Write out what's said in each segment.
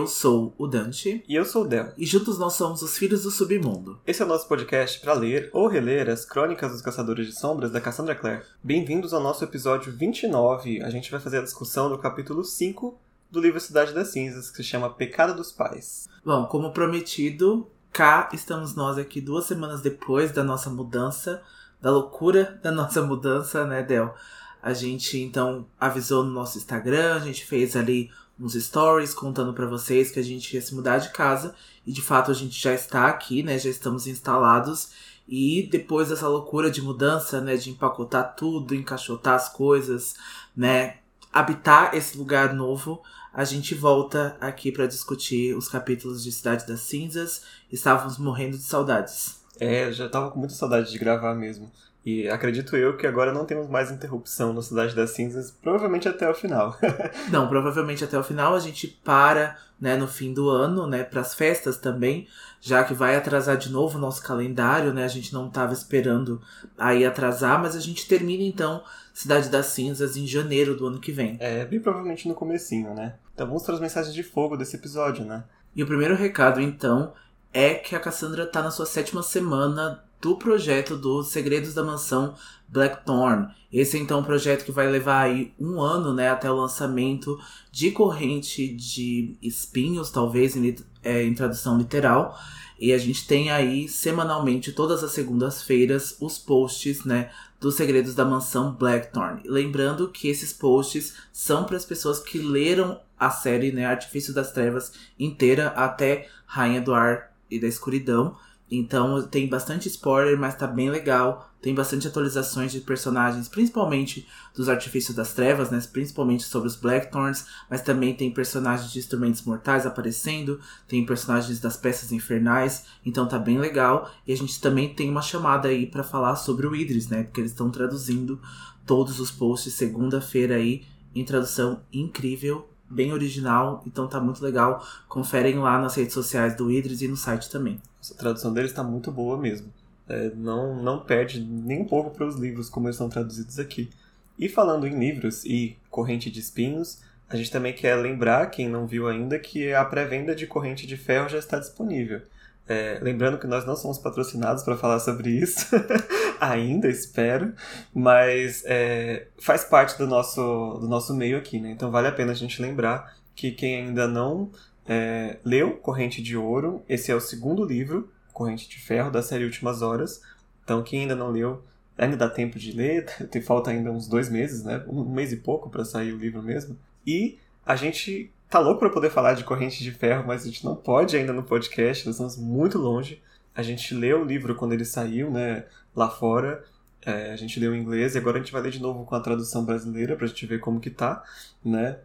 Eu sou o Dante. E eu sou o Del. E juntos nós somos os Filhos do Submundo. Esse é o nosso podcast para ler ou reler as Crônicas dos Caçadores de Sombras da Cassandra Clare. Bem-vindos ao nosso episódio 29. A gente vai fazer a discussão do capítulo 5 do livro Cidade das Cinzas, que se chama Pecado dos Pais. Bom, como prometido, cá estamos nós aqui duas semanas depois da nossa mudança, da loucura da nossa mudança, né, Del? A gente então avisou no nosso Instagram, a gente fez ali uns stories contando para vocês que a gente ia se mudar de casa e de fato a gente já está aqui, né? Já estamos instalados e depois dessa loucura de mudança, né, de empacotar tudo, encaixotar as coisas, né, habitar esse lugar novo, a gente volta aqui para discutir os capítulos de Cidade das Cinzas. Estávamos morrendo de saudades. É, já tava com muita saudade de gravar mesmo. E acredito eu que agora não temos mais interrupção no Cidade das Cinzas, provavelmente até o final. não, provavelmente até o final a gente para, né, no fim do ano, né, para as festas também, já que vai atrasar de novo o nosso calendário, né? A gente não estava esperando aí atrasar, mas a gente termina então Cidade das Cinzas em janeiro do ano que vem. É, bem provavelmente no comecinho, né? Então vamos para as mensagens de fogo desse episódio, né? E o primeiro recado então é que a Cassandra tá na sua sétima semana do projeto dos Segredos da Mansão Blackthorn. Esse é então um projeto que vai levar aí um ano, né, até o lançamento de corrente de espinhos, talvez em, é, em tradução literal. E a gente tem aí semanalmente, todas as segundas-feiras, os posts, né, dos segredos da mansão Blackthorn. Lembrando que esses posts são para as pessoas que leram a série, né, Artifício das Trevas inteira até Rainha do Ar e da Escuridão. Então tem bastante spoiler, mas tá bem legal. Tem bastante atualizações de personagens, principalmente dos Artifícios das Trevas, né? Principalmente sobre os Blackthorns, mas também tem personagens de instrumentos mortais aparecendo, tem personagens das peças infernais, então tá bem legal. E a gente também tem uma chamada aí para falar sobre o Idris, né? Porque eles estão traduzindo todos os posts segunda-feira aí em tradução incrível bem original, então tá muito legal. Conferem lá nas redes sociais do Idris e no site também. A tradução deles tá muito boa mesmo. É, não, não perde nem um pouco para os livros como eles são traduzidos aqui. E falando em livros e Corrente de Espinhos, a gente também quer lembrar, quem não viu ainda, que a pré-venda de Corrente de Ferro já está disponível. É, lembrando que nós não somos patrocinados para falar sobre isso, ainda espero, mas é, faz parte do nosso, do nosso meio aqui, né? Então vale a pena a gente lembrar que quem ainda não é, leu Corrente de Ouro, esse é o segundo livro, Corrente de Ferro, da série Últimas Horas. Então quem ainda não leu, ainda dá tempo de ler, tem falta ainda uns dois meses, né? Um mês e pouco para sair o livro mesmo. E a gente tá louco para poder falar de Corrente de Ferro, mas a gente não pode ainda no podcast, nós estamos muito longe. A gente leu o livro quando ele saiu, né, lá fora. É, a gente leu em inglês e agora a gente vai ler de novo com a tradução brasileira pra gente ver como que tá, né?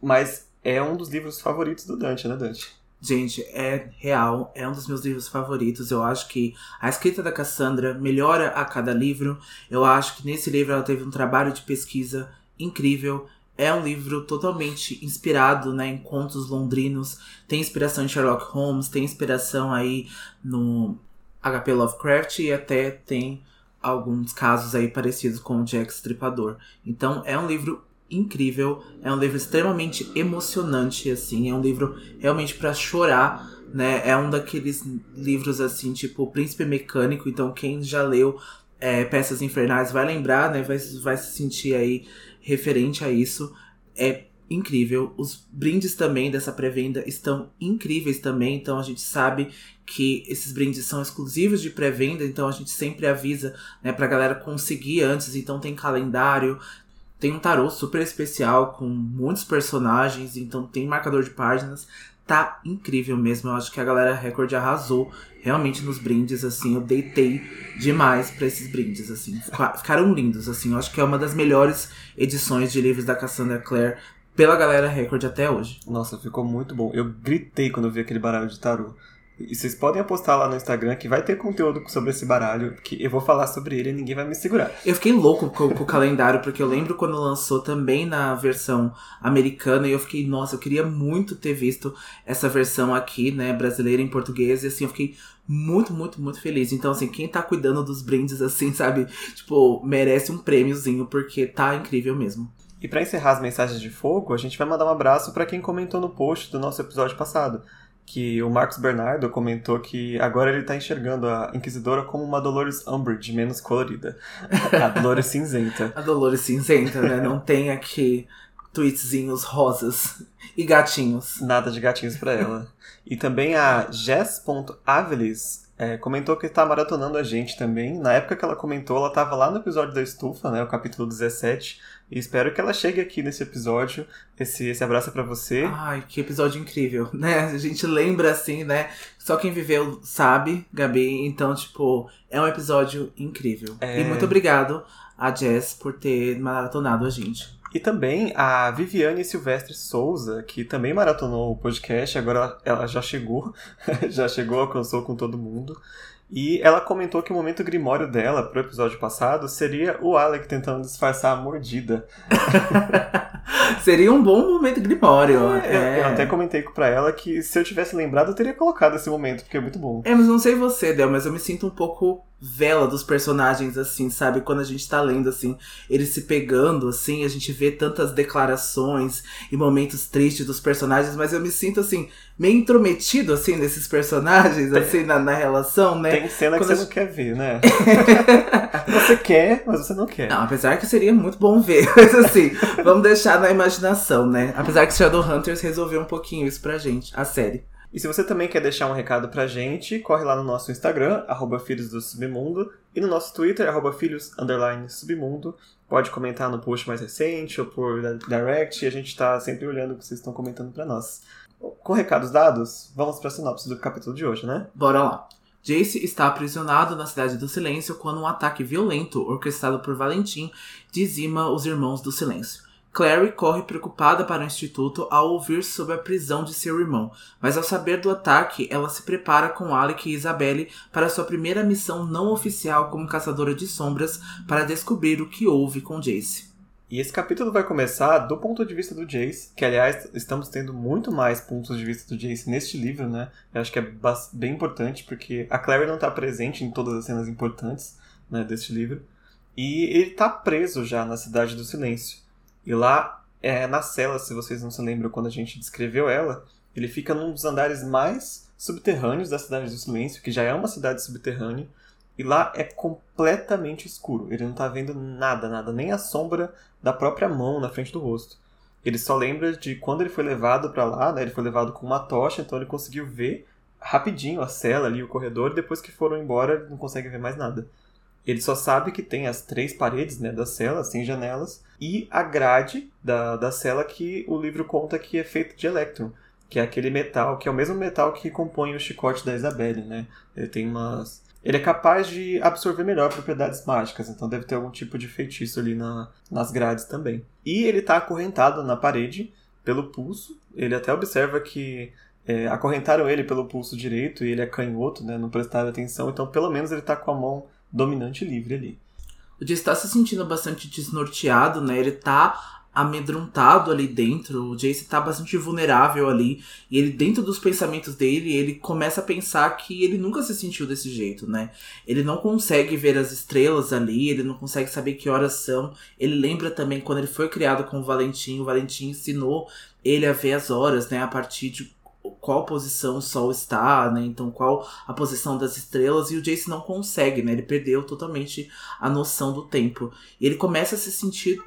Mas é um dos livros favoritos do Dante, né, Dante? Gente, é real, é um dos meus livros favoritos. Eu acho que a escrita da Cassandra melhora a cada livro. Eu acho que nesse livro ela teve um trabalho de pesquisa incrível. É um livro totalmente inspirado né, em contos londrinos. Tem inspiração em Sherlock Holmes, tem inspiração aí no HP Lovecraft e até tem alguns casos aí parecidos com o Jack Stripador. Então é um livro incrível, é um livro extremamente emocionante, assim, é um livro realmente para chorar, né? É um daqueles livros assim, tipo Príncipe Mecânico, então quem já leu é, Peças Infernais vai lembrar, né? Vai, vai se sentir aí referente a isso. É incrível. Os brindes também dessa pré-venda estão incríveis também. Então a gente sabe que esses brindes são exclusivos de pré-venda, então a gente sempre avisa, né, pra galera conseguir antes. Então tem calendário, tem um tarô super especial com muitos personagens, então tem marcador de páginas. Tá incrível mesmo. Eu acho que a galera Record arrasou realmente nos brindes, assim. Eu deitei demais para esses brindes, assim. Ficaram lindos, assim. Eu acho que é uma das melhores edições de livros da Cassandra Clare pela galera Record até hoje. Nossa, ficou muito bom. Eu gritei quando eu vi aquele baralho de tarô. E vocês podem apostar lá no Instagram que vai ter conteúdo sobre esse baralho, que eu vou falar sobre ele e ninguém vai me segurar. Eu fiquei louco com, com o calendário, porque eu lembro quando lançou também na versão americana, e eu fiquei, nossa, eu queria muito ter visto essa versão aqui, né, brasileira em português, e assim, eu fiquei muito, muito, muito feliz. Então, assim, quem tá cuidando dos brindes, assim, sabe, tipo, merece um prêmiozinho, porque tá incrível mesmo. E para encerrar as mensagens de fogo, a gente vai mandar um abraço para quem comentou no post do nosso episódio passado, que o Marcos Bernardo comentou que agora ele está enxergando a Inquisidora como uma Dolores Umbridge menos colorida. A Dolores cinzenta. A Dolores cinzenta, né? Não tem aqui tweetzinhos rosas e gatinhos. Nada de gatinhos para ela. E também a Jess.avelis é, comentou que está maratonando a gente também. Na época que ela comentou, ela estava lá no episódio da estufa, né, o capítulo 17. E espero que ela chegue aqui nesse episódio. Esse, esse abraço é pra você. Ai, que episódio incrível, né? A gente lembra assim, né? Só quem viveu sabe, Gabi. Então, tipo, é um episódio incrível. É... E muito obrigado a Jess por ter maratonado a gente. E também a Viviane Silvestre Souza, que também maratonou o podcast, agora ela já chegou, já chegou, alcançou com todo mundo. E ela comentou que o momento grimório dela pro episódio passado seria o Alec tentando disfarçar a mordida. seria um bom momento grimório. É, é. Eu, até comentei pra ela que se eu tivesse lembrado, eu teria colocado esse momento, porque é muito bom. É, mas não sei você, Del, mas eu me sinto um pouco vela dos personagens, assim, sabe? Quando a gente tá lendo, assim, eles se pegando, assim, a gente vê tantas declarações e momentos tristes dos personagens, mas eu me sinto, assim, meio intrometido, assim, nesses personagens, tem, assim, na, na, relação, né? Tem cena Quando que você não quer ver, né? você quer, mas você não quer. Não, apesar que seria muito bom ver, mas assim, vamos deixar na imaginação, né? Apesar que Shadowhunters resolveu um pouquinho isso pra gente, a série. E se você também quer deixar um recado pra gente, corre lá no nosso Instagram, arroba Filhos do Submundo, e no nosso Twitter, arroba Filhos Submundo. Pode comentar no post mais recente ou por direct, a gente tá sempre olhando o que vocês estão comentando para nós. Com recados dados, vamos pra sinopse do capítulo de hoje, né? Bora lá. Jace está aprisionado na Cidade do Silêncio quando um ataque violento, orquestrado por Valentim, dizima os Irmãos do Silêncio. Clary corre preocupada para o instituto ao ouvir sobre a prisão de seu irmão, mas ao saber do ataque, ela se prepara com Alec e Isabelle para sua primeira missão não oficial como caçadora de sombras para descobrir o que houve com Jace. E esse capítulo vai começar do ponto de vista do Jace, que aliás estamos tendo muito mais pontos de vista do Jace neste livro, né? Eu acho que é bem importante porque a Clary não está presente em todas as cenas importantes né, deste livro. E ele está preso já na Cidade do Silêncio. E lá, é, na cela, se vocês não se lembram quando a gente descreveu ela, ele fica num dos andares mais subterrâneos da Cidade do Silêncio, que já é uma cidade subterrânea, e lá é completamente escuro. Ele não tá vendo nada, nada, nem a sombra da própria mão na frente do rosto. Ele só lembra de quando ele foi levado para lá, né? Ele foi levado com uma tocha, então ele conseguiu ver rapidinho a cela ali, o corredor, e depois que foram embora, ele não consegue ver mais nada. Ele só sabe que tem as três paredes né, da cela, sem janelas, e a grade da, da cela que o livro conta que é feito de elétron, que é aquele metal, que é o mesmo metal que compõe o chicote da Isabelle, né? Ele tem umas... Ele é capaz de absorver melhor propriedades mágicas, então deve ter algum tipo de feitiço ali na, nas grades também. E ele está acorrentado na parede pelo pulso. Ele até observa que é, acorrentaram ele pelo pulso direito e ele é canhoto, né? Não prestaram atenção, então pelo menos ele está com a mão dominante livre ali. O Jace está se sentindo bastante desnorteado, né? Ele tá amedrontado ali dentro. O Jace tá bastante vulnerável ali. E ele, dentro dos pensamentos dele, ele começa a pensar que ele nunca se sentiu desse jeito, né? Ele não consegue ver as estrelas ali, ele não consegue saber que horas são. Ele lembra também quando ele foi criado com o Valentim. O Valentim ensinou ele a ver as horas, né? A partir de qual posição o Sol está, né? Então, qual a posição das estrelas. E o Jace não consegue, né? Ele perdeu totalmente a noção do tempo. E ele começa a se sentir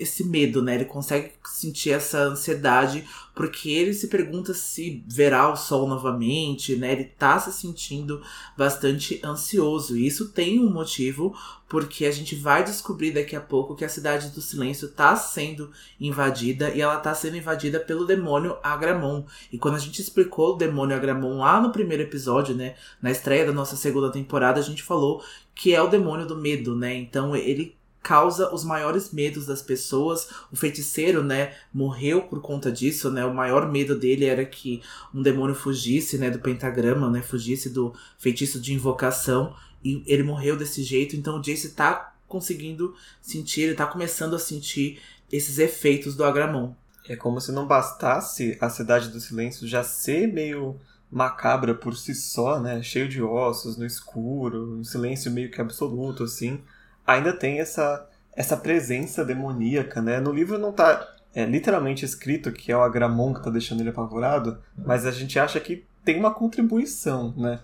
esse medo, né? Ele consegue sentir essa ansiedade porque ele se pergunta se verá o sol novamente, né? Ele tá se sentindo bastante ansioso. E isso tem um motivo, porque a gente vai descobrir daqui a pouco que a cidade do silêncio tá sendo invadida e ela tá sendo invadida pelo demônio Agramon. E quando a gente explicou o demônio Agramon lá no primeiro episódio, né, na estreia da nossa segunda temporada, a gente falou que é o demônio do medo, né? Então ele causa os maiores medos das pessoas. O feiticeiro, né, morreu por conta disso, né? O maior medo dele era que um demônio fugisse, né, do pentagrama, né, fugisse do feitiço de invocação e ele morreu desse jeito. Então o Jace tá conseguindo sentir, ele tá começando a sentir esses efeitos do Agramon. É como se não bastasse a cidade do silêncio já ser meio macabra por si só, né? Cheio de ossos, no escuro, um silêncio meio que absoluto, assim ainda tem essa, essa presença demoníaca, né? No livro não tá é, literalmente escrito que é o Agramon que tá deixando ele apavorado, mas a gente acha que tem uma contribuição, né?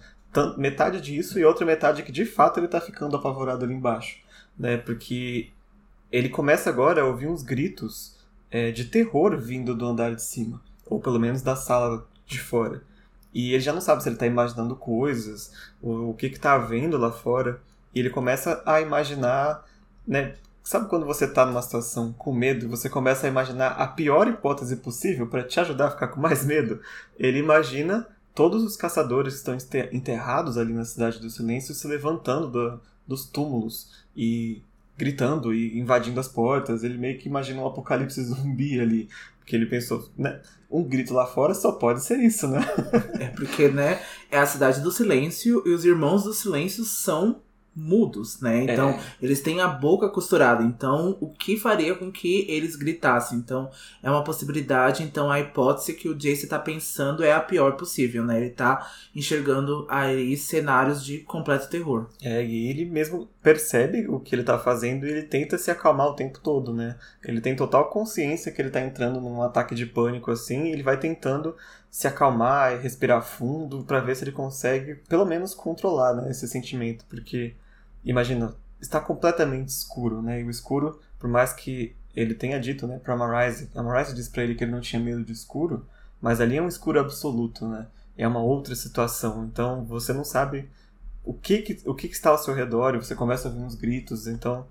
Metade disso e outra metade que de fato ele tá ficando apavorado ali embaixo, né? Porque ele começa agora a ouvir uns gritos é, de terror vindo do andar de cima, ou pelo menos da sala de fora. E ele já não sabe se ele está imaginando coisas, o, que está vendo lá fora. E ele começa a imaginar, né? Sabe quando você está numa situação com medo, você começa a imaginar a pior hipótese possível para te ajudar a ficar com mais medo? Ele imagina todos os caçadores que estão enterrados ali na Cidade do Silêncio se levantando do, dos túmulos e gritando e invadindo as portas. Ele meio que imagina um apocalipse zumbi ali. Porque ele pensou, né? Um grito lá fora só pode ser isso, né? é porque, né? É a cidade do silêncio e os irmãos do silêncio são mudos, né? Então, é. eles têm a boca costurada. Então, o que faria com que eles gritassem? Então, é uma possibilidade. Então, a hipótese que o Jace tá pensando é a pior possível, né? Ele tá enxergando aí cenários de completo terror. É, e ele mesmo percebe o que ele tá fazendo e ele tenta se acalmar o tempo todo, né? Ele tem total consciência que ele tá entrando num ataque de pânico assim, e ele vai tentando se acalmar e respirar fundo para ver se ele consegue pelo menos controlar, né, esse sentimento, porque imagina, está completamente escuro, né? E o escuro, por mais que ele tenha dito, né, para Amarise, Amarise diz para ele que ele não tinha medo de escuro, mas ali é um escuro absoluto, né? É uma outra situação. Então você não sabe o que, que o que, que está ao seu redor e você começa a ouvir uns gritos. Então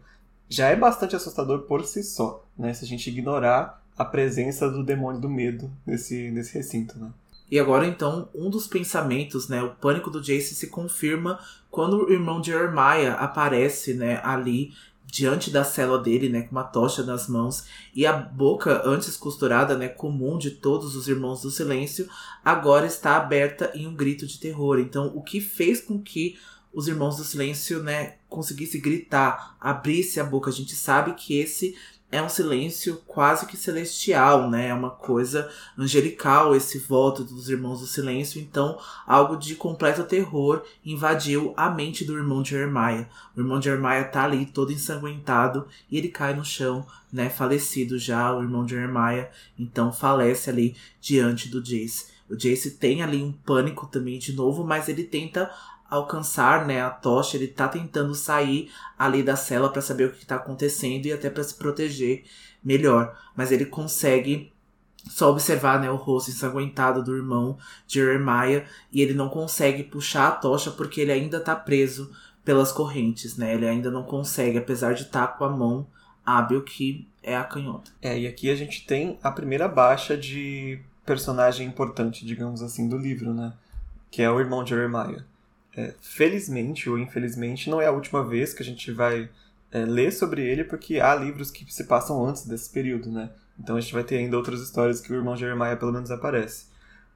já é bastante assustador por si só, né? Se a gente ignorar a presença do demônio do medo nesse, nesse recinto, né? E agora então, um dos pensamentos, né, o pânico do Jace se confirma quando o irmão Jeremiah aparece, né, ali diante da cela dele, né, com uma tocha nas mãos e a boca antes costurada, né, comum de todos os irmãos do silêncio, agora está aberta em um grito de terror. Então, o que fez com que os irmãos do silêncio, né, conseguisse gritar, abrisse a boca? A gente sabe que esse é um silêncio quase que celestial, né? É uma coisa angelical esse voto dos irmãos do silêncio. Então, algo de completo terror invadiu a mente do irmão de Jeremiah. O irmão de Jeremiah tá ali todo ensanguentado e ele cai no chão, né? Falecido já, o irmão de Jeremiah. Então, falece ali diante do Jace. O Jace tem ali um pânico também de novo, mas ele tenta alcançar né, a tocha, ele tá tentando sair ali da cela para saber o que está acontecendo e até para se proteger melhor. Mas ele consegue só observar né, o rosto ensanguentado do irmão Jeremiah e ele não consegue puxar a tocha porque ele ainda tá preso pelas correntes, né? Ele ainda não consegue, apesar de estar tá com a mão hábil que é a canhota. É, e aqui a gente tem a primeira baixa de personagem importante, digamos assim, do livro, né? Que é o irmão Jeremiah. É, felizmente ou infelizmente, não é a última vez que a gente vai é, ler sobre ele, porque há livros que se passam antes desse período, né? Então a gente vai ter ainda outras histórias que o irmão Jeremiah pelo menos aparece.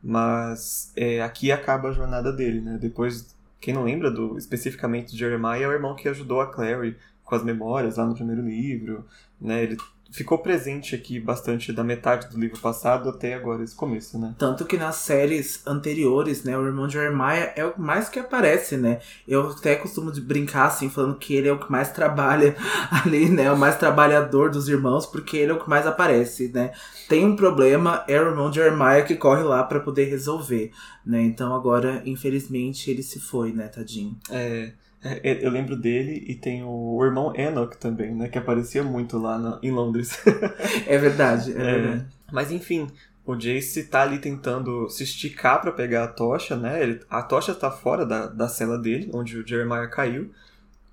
Mas é, aqui acaba a jornada dele, né? Depois, quem não lembra do especificamente de Jeremiah é o irmão que ajudou a Clary com as memórias lá no primeiro livro, né? Ele ficou presente aqui bastante da metade do livro passado até agora esse começo, né? Tanto que nas séries anteriores, né, o irmão de Jeremiah é o mais que aparece, né? Eu até costumo de brincar assim, falando que ele é o que mais trabalha ali, né? O mais trabalhador dos irmãos, porque ele é o que mais aparece, né? Tem um problema, é o irmão de Jeremiah que corre lá para poder resolver, né? Então agora, infelizmente, ele se foi, né, tadinho. É. É, eu lembro dele e tem o irmão Enoch também, né? Que aparecia muito lá na, em Londres. é verdade, é, é, verdade. Mas enfim, o Jace tá ali tentando se esticar para pegar a tocha, né? Ele, a tocha tá fora da, da cela dele, onde o Jeremiah caiu.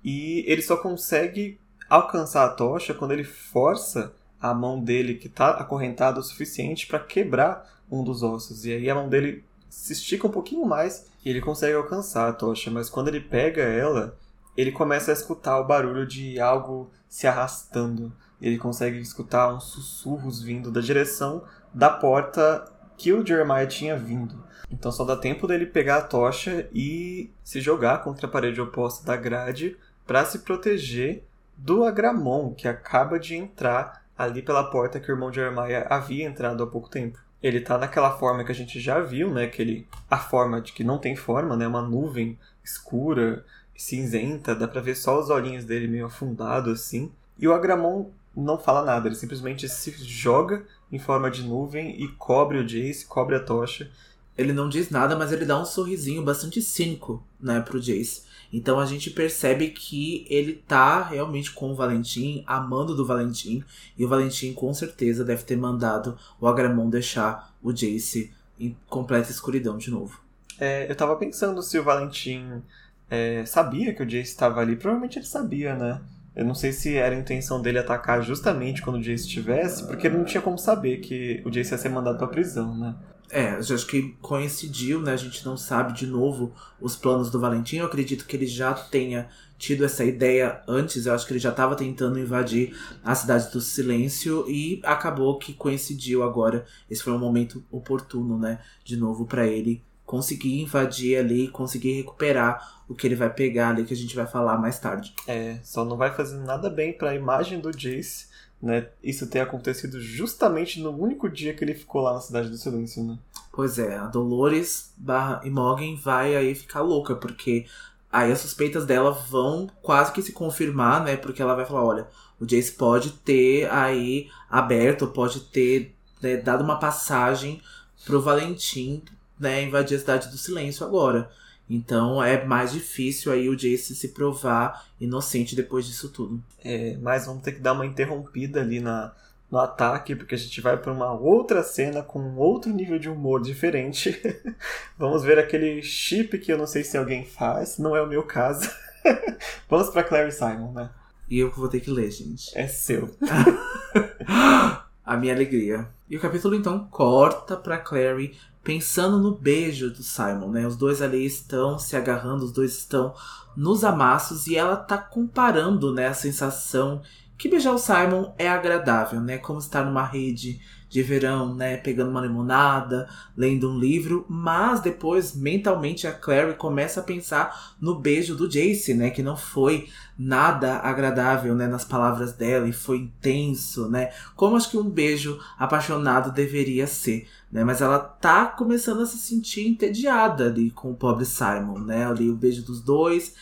E ele só consegue alcançar a tocha quando ele força a mão dele, que tá acorrentada o suficiente para quebrar um dos ossos. E aí a mão dele se estica um pouquinho mais e ele consegue alcançar a tocha, mas quando ele pega ela, ele começa a escutar o barulho de algo se arrastando. Ele consegue escutar uns sussurros vindo da direção da porta que o Jeremiah tinha vindo. Então só dá tempo dele pegar a tocha e se jogar contra a parede oposta da grade para se proteger do Agramon, que acaba de entrar ali pela porta que o irmão Jeremiah havia entrado há pouco tempo ele tá naquela forma que a gente já viu, né? Aquele, a forma de que não tem forma, né? Uma nuvem escura, cinzenta, dá pra ver só os olhinhos dele meio afundado assim. E o Agramon não fala nada, ele simplesmente se joga em forma de nuvem e cobre o Jace, cobre a tocha. Ele não diz nada, mas ele dá um sorrisinho bastante cínico, né, pro Jace. Então a gente percebe que ele tá realmente com o Valentim, amando do Valentim, e o Valentim com certeza deve ter mandado o Agramon deixar o Jace em completa escuridão de novo. É, eu tava pensando se o Valentim é, sabia que o Jace estava ali. Provavelmente ele sabia, né? Eu não sei se era a intenção dele atacar justamente quando o Jace estivesse, porque ele não tinha como saber que o Jace ia ser mandado pra prisão, né? É, acho que coincidiu, né? A gente não sabe de novo os planos do Valentim. Eu acredito que ele já tenha tido essa ideia antes. Eu acho que ele já estava tentando invadir a cidade do silêncio e acabou que coincidiu agora. Esse foi um momento oportuno, né? De novo para ele conseguir invadir ali, conseguir recuperar o que ele vai pegar ali, que a gente vai falar mais tarde. É, só não vai fazer nada bem para a imagem do Jace né, isso ter acontecido justamente no único dia que ele ficou lá na Cidade do Silêncio, né? Pois é, a Dolores barra Imogen vai aí ficar louca, porque aí as suspeitas dela vão quase que se confirmar, né? Porque ela vai falar, olha, o Jace pode ter aí aberto, pode ter né, dado uma passagem pro Valentim, né, invadir a Cidade do Silêncio agora. Então é mais difícil aí o Jace se provar inocente depois disso tudo. É, mas vamos ter que dar uma interrompida ali na, no ataque, porque a gente vai para uma outra cena com outro nível de humor diferente. vamos ver aquele chip que eu não sei se alguém faz, não é o meu caso. vamos para Clary Simon, né? E eu vou ter que ler, gente. É seu. a minha alegria. E o capítulo então corta para Clary pensando no beijo do Simon, né? Os dois ali estão se agarrando, os dois estão nos amassos e ela tá comparando, né, a sensação que beijar o Simon é agradável, né? Como estar numa rede de verão, né? Pegando uma limonada, lendo um livro. Mas depois, mentalmente, a Clary começa a pensar no beijo do Jace, né? Que não foi nada agradável, né? Nas palavras dela e foi intenso, né? Como acho que um beijo apaixonado deveria ser, né? Mas ela tá começando a se sentir entediada ali com o pobre Simon, né? Ali o beijo dos dois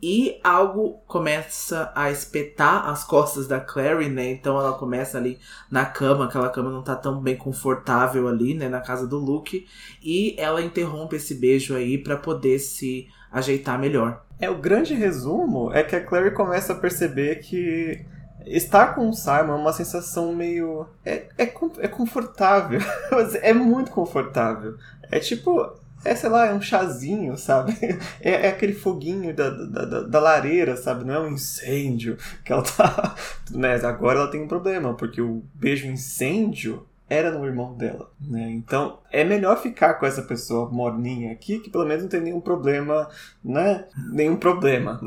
e algo começa a espetar as costas da Clary, né? Então ela começa ali na cama, aquela cama não tá tão bem confortável ali, né? Na casa do Luke. E ela interrompe esse beijo aí para poder se ajeitar melhor. É, o grande resumo é que a Clary começa a perceber que estar com o Simon é uma sensação meio. É, é, é confortável. é muito confortável. É tipo é, sei lá, é um chazinho, sabe? É, é aquele foguinho da, da, da, da, lareira, sabe? Não é um incêndio que ela tá. Mas agora ela tem um problema, porque o beijo incêndio era no irmão dela, né? Então é melhor ficar com essa pessoa morninha aqui, que pelo menos não tem nenhum problema, né? Nenhum problema.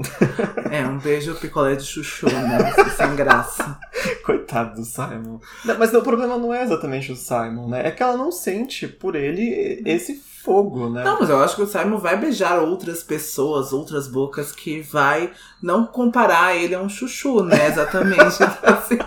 É, um beijo picolé de chuchu, né? Sem graça. Coitado do Simon. Não, mas o problema não é exatamente o Simon, né? É que ela não sente por ele esse fogo, né? Não, mas eu acho que o Simon vai beijar outras pessoas, outras bocas, que vai não comparar ele a um chuchu, né? Exatamente. então, assim,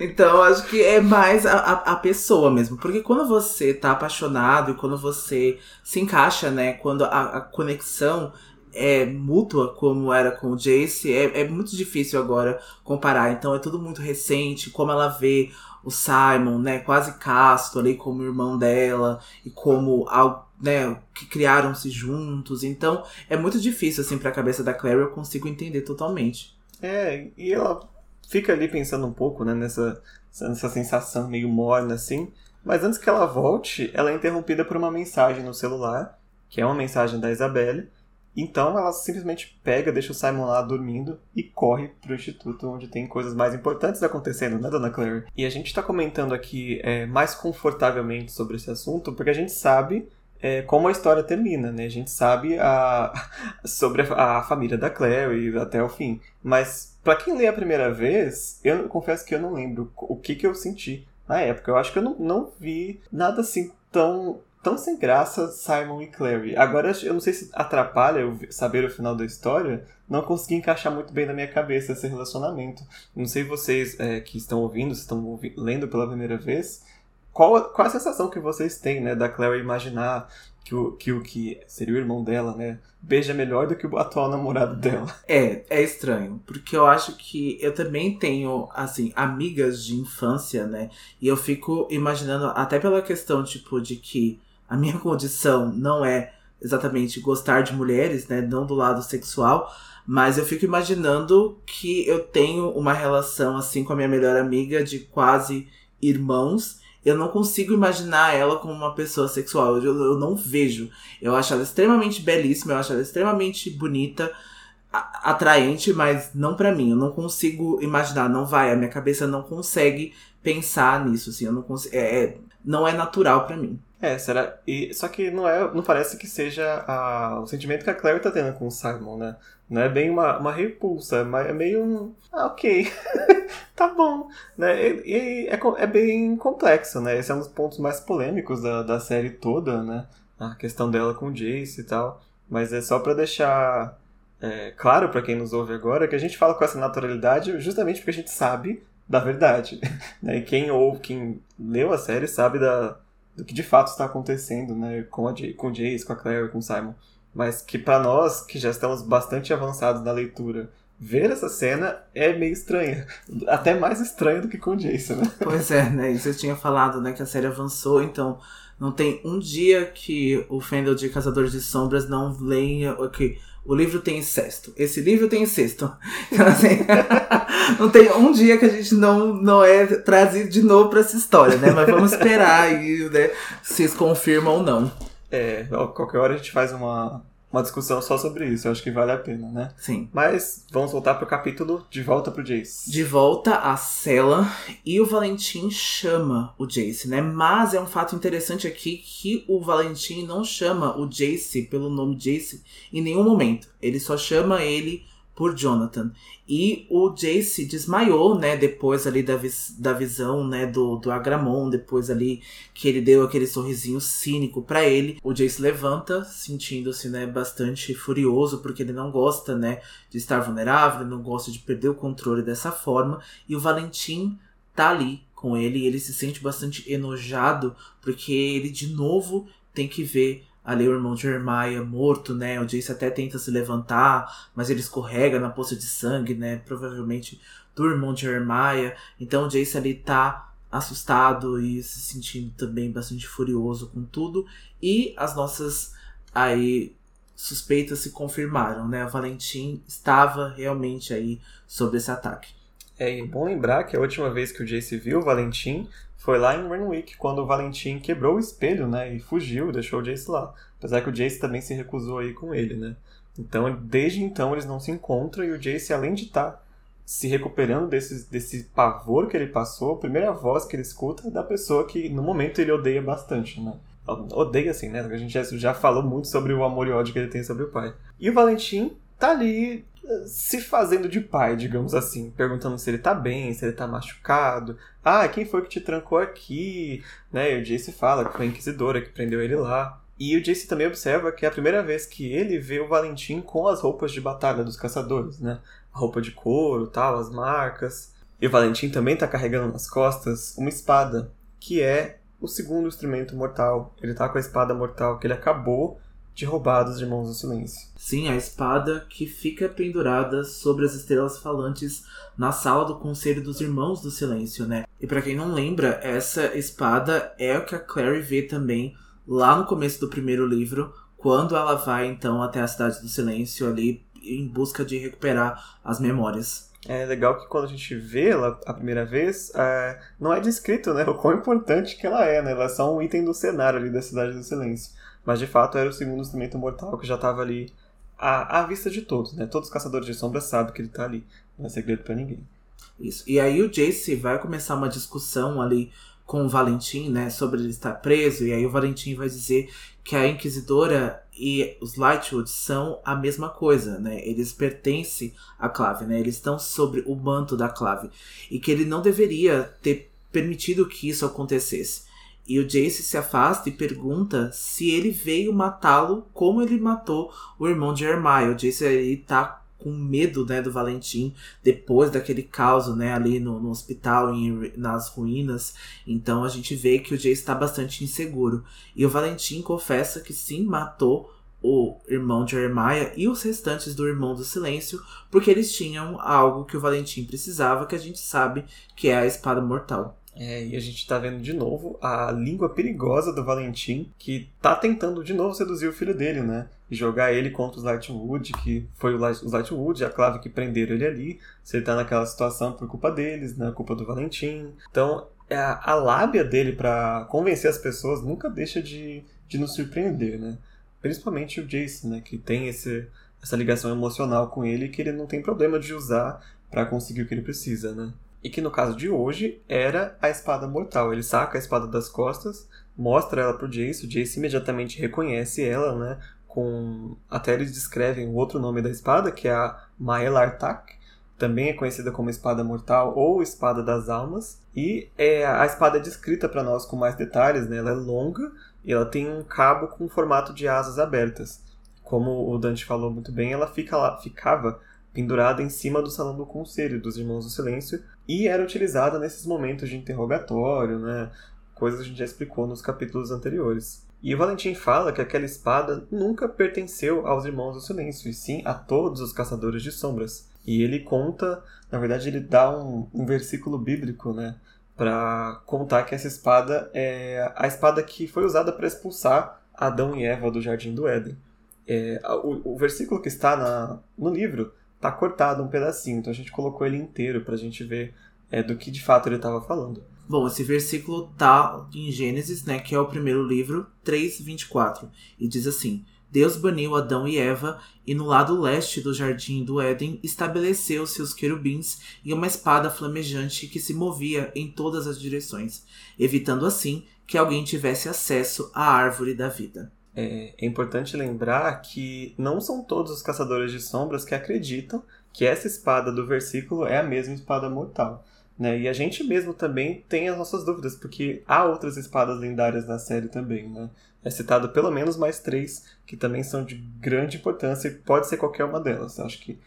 então, acho que é mais a, a, a, pessoa mesmo. Porque quando você tá apaixonado e quando você se encaixa, né? Quando a, a conexão é mútua, como era com o Jace, é, é muito difícil agora comparar. Então é tudo muito recente, como ela vê o Simon, né, quase casto ali como irmão dela e como algo, né, que criaram-se juntos. Então, é muito difícil assim para a cabeça da Clary, eu consigo entender totalmente. É, e ela fica ali pensando um pouco, né, nessa nessa sensação meio morna assim, mas antes que ela volte, ela é interrompida por uma mensagem no celular, que é uma mensagem da Isabelle então ela simplesmente pega, deixa o Simon lá dormindo e corre pro instituto onde tem coisas mais importantes acontecendo, né, Dona Claire? E a gente está comentando aqui é, mais confortavelmente sobre esse assunto porque a gente sabe é, como a história termina, né? A gente sabe a, sobre a, a família da Claire até o fim. Mas para quem lê a primeira vez, eu confesso que eu não lembro o que, que eu senti na época. Eu acho que eu não, não vi nada assim tão tão sem graça Simon e Clary. Agora eu não sei se atrapalha eu saber o final da história, não consegui encaixar muito bem na minha cabeça esse relacionamento. Não sei vocês é, que estão ouvindo, se estão lendo pela primeira vez, qual, qual a sensação que vocês têm, né, da Clary imaginar que o, que o que seria o irmão dela, né, beija melhor do que o atual namorado dela. É, é estranho, porque eu acho que eu também tenho, assim, amigas de infância, né, e eu fico imaginando, até pela questão, tipo, de que a minha condição não é exatamente gostar de mulheres, né, não do lado sexual, mas eu fico imaginando que eu tenho uma relação, assim, com a minha melhor amiga de quase irmãos, eu não consigo imaginar ela como uma pessoa sexual. Eu, eu não vejo. Eu acho ela extremamente belíssima, eu acho ela extremamente bonita, atraente, mas não para mim. Eu não consigo imaginar, não vai. A minha cabeça não consegue pensar nisso, assim. Eu não consigo. É, é não é natural para mim. É, será? E, só que não é, não parece que seja a, o sentimento que a Claire tá tendo com o Simon, né? Não é bem uma, uma repulsa, é meio um. Ah, ok. tá bom. Né? E, e é, é, bem complexo, né? Esse é um dos pontos mais polêmicos da, da série toda, né? A questão dela com o Jace e tal. Mas é só para deixar é, claro para quem nos ouve agora que a gente fala com essa naturalidade justamente porque a gente sabe da verdade. Né? E quem ouve, quem leu a série sabe da, do que de fato está acontecendo, né? Com, a, com o Jace, com a Claire, com o Simon mas que para nós, que já estamos bastante avançados na leitura, ver essa cena é meio estranha. Até mais estranha do que com o Jason, né? Pois é, né? E você tinha falado, né, que a série avançou, então não tem um dia que o Fendel de Caçadores de Sombras não leia que o livro tem incesto. Esse livro tem incesto. Então, assim, não tem um dia que a gente não, não é trazido de novo para essa história, né? Mas vamos esperar aí, né? Se eles confirmam ou não. É, qualquer hora a gente faz uma, uma discussão só sobre isso. Eu acho que vale a pena, né? Sim. Mas vamos voltar pro capítulo De Volta pro Jace. De volta à cela e o Valentim chama o Jace, né? Mas é um fato interessante aqui que o Valentim não chama o Jace pelo nome Jace em nenhum momento. Ele só chama ele por Jonathan. E o Jace desmaiou, né, depois ali da, vis da visão, né, do, do Agramon, depois ali que ele deu aquele sorrisinho cínico para ele. O Jace levanta, sentindo-se, né, bastante furioso, porque ele não gosta, né, de estar vulnerável, ele não gosta de perder o controle dessa forma. E o Valentim tá ali com ele e ele se sente bastante enojado, porque ele de novo tem que ver ali o irmão de Jeremiah morto, né? O Jace até tenta se levantar, mas ele escorrega na poça de sangue, né? Provavelmente do irmão de. Então o Jace ali tá assustado e se sentindo também bastante furioso com tudo. E as nossas aí suspeitas se confirmaram, né? O Valentim estava realmente aí sobre esse ataque. É, bom lembrar que a última vez que o Jace viu o Valentim foi lá em Renwick, quando o Valentim quebrou o espelho, né, e fugiu, deixou o Jace lá. Apesar que o Jace também se recusou aí com ele, né. Então, desde então, eles não se encontram e o Jace, além de estar tá se recuperando desse, desse pavor que ele passou, a primeira voz que ele escuta é da pessoa que, no momento, ele odeia bastante, né. Odeia, assim, né, a gente já, já falou muito sobre o amor e ódio que ele tem sobre o pai. E o Valentim tá ali se fazendo de pai, digamos assim, perguntando se ele tá bem, se ele tá machucado. Ah, quem foi que te trancou aqui? Né? E o Jace fala que foi a Inquisidora que prendeu ele lá. E o Jace também observa que é a primeira vez que ele vê o Valentim com as roupas de batalha dos caçadores, né? A roupa de couro, tal, as marcas. E o Valentim também tá carregando nas costas uma espada, que é o segundo instrumento mortal. Ele tá com a espada mortal que ele acabou de roubados de Mãos do Silêncio. Sim, a espada que fica pendurada sobre as estrelas falantes na sala do Conselho dos Irmãos do Silêncio, né? E para quem não lembra, essa espada é o que a Clary vê também lá no começo do primeiro livro, quando ela vai então até a Cidade do Silêncio ali em busca de recuperar as memórias. É legal que quando a gente vê ela a primeira vez, é, não é descrito né, o quão importante que ela é, né? Ela é só um item do cenário ali da Cidade do Silêncio. Mas de fato era o segundo instrumento mortal que já estava ali à, à vista de todos, né? Todos os caçadores de sombras sabem que ele está ali. Não é segredo para ninguém. Isso. E aí o Jace vai começar uma discussão ali com o Valentim, né, sobre ele estar preso, e aí o Valentim vai dizer que a Inquisidora e os Lightwood são a mesma coisa, né? Eles pertencem à Clave, né? Eles estão sobre o manto da Clave e que ele não deveria ter permitido que isso acontecesse. E o Jace se afasta e pergunta se ele veio matá-lo como ele matou o irmão de Jeremiah. O Jace aí tá com medo, né, do Valentim depois daquele caos, né, ali no, no hospital, em, nas ruínas. Então a gente vê que o Jace está bastante inseguro. E o Valentim confessa que sim, matou o irmão de Jeremiah e os restantes do Irmão do Silêncio, porque eles tinham algo que o Valentim precisava, que a gente sabe que é a espada mortal. É, e a gente tá vendo de novo a língua perigosa do Valentim, que tá tentando de novo seduzir o filho dele, né? E jogar ele contra os Lightwood, que foi os Lightwood, a Clave que prenderam ele ali. Se ele tá naquela situação por culpa deles, né? Culpa do Valentim. Então, a, é, a lábia dele para convencer as pessoas nunca deixa de, de nos surpreender, né? Principalmente o Jace, né? Que tem esse, essa ligação emocional com ele que ele não tem problema de usar para conseguir o que ele precisa, né? E que no caso de hoje era a espada mortal. Ele saca a espada das costas, mostra ela pro Jace, o Jace imediatamente reconhece ela, né? Com até eles descrevem o outro nome da espada, que é a Maelartak, também é conhecida como espada mortal ou espada das almas. E é a espada é descrita para nós com mais detalhes, né? Ela é longa e ela tem um cabo com formato de asas abertas. Como o Dante falou muito bem, ela fica lá, ficava pendurada em cima do salão do conselho dos Irmãos do Silêncio e era utilizada nesses momentos de interrogatório, né? Coisas que a gente já explicou nos capítulos anteriores. E o Valentim fala que aquela espada nunca pertenceu aos Irmãos do Silêncio, e sim a todos os caçadores de sombras. E ele conta, na verdade, ele dá um, um versículo bíblico, né? Para contar que essa espada é a espada que foi usada para expulsar Adão e Eva do Jardim do Éden. É, o, o, versículo que está na, no livro tá cortado um pedacinho, então a gente colocou ele inteiro pra gente ver é, do que de fato ele estava falando. Bom, esse versículo tá em Gênesis, né, que é o primeiro livro, 3:24, e diz assim: Deus baniu Adão e Eva e no lado leste do jardim do Éden estabeleceu seus querubins e uma espada flamejante que se movia em todas as direções, evitando assim que alguém tivesse acesso à árvore da vida. É, é importante lembrar que não são todos os caçadores de sombras que acreditam que essa espada do versículo é a mesma espada mortal. Né? E a gente mesmo também tem as nossas dúvidas, porque há outras espadas lendárias na série também. Né? É citado pelo menos mais três que também são de grande importância e pode ser qualquer uma delas. Acho que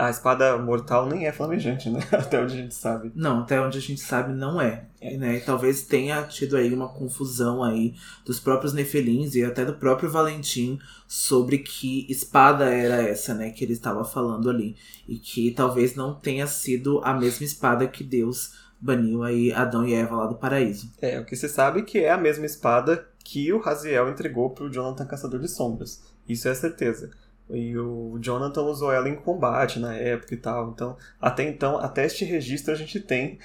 a espada mortal nem é flamejante, né? Até onde a gente sabe. Não, até onde a gente sabe não é. é. Né? E talvez tenha tido aí uma confusão aí dos próprios Nefelins e até do próprio Valentim sobre que espada era essa, né? Que ele estava falando ali. E que talvez não tenha sido a mesma espada que Deus baniu aí Adão e Eva lá do paraíso. É, o que se sabe é que é a mesma espada que o Raziel entregou para o Jonathan Caçador de Sombras. Isso é certeza. E o Jonathan usou ela em combate na época e tal. Então, até então, até este registro a gente tem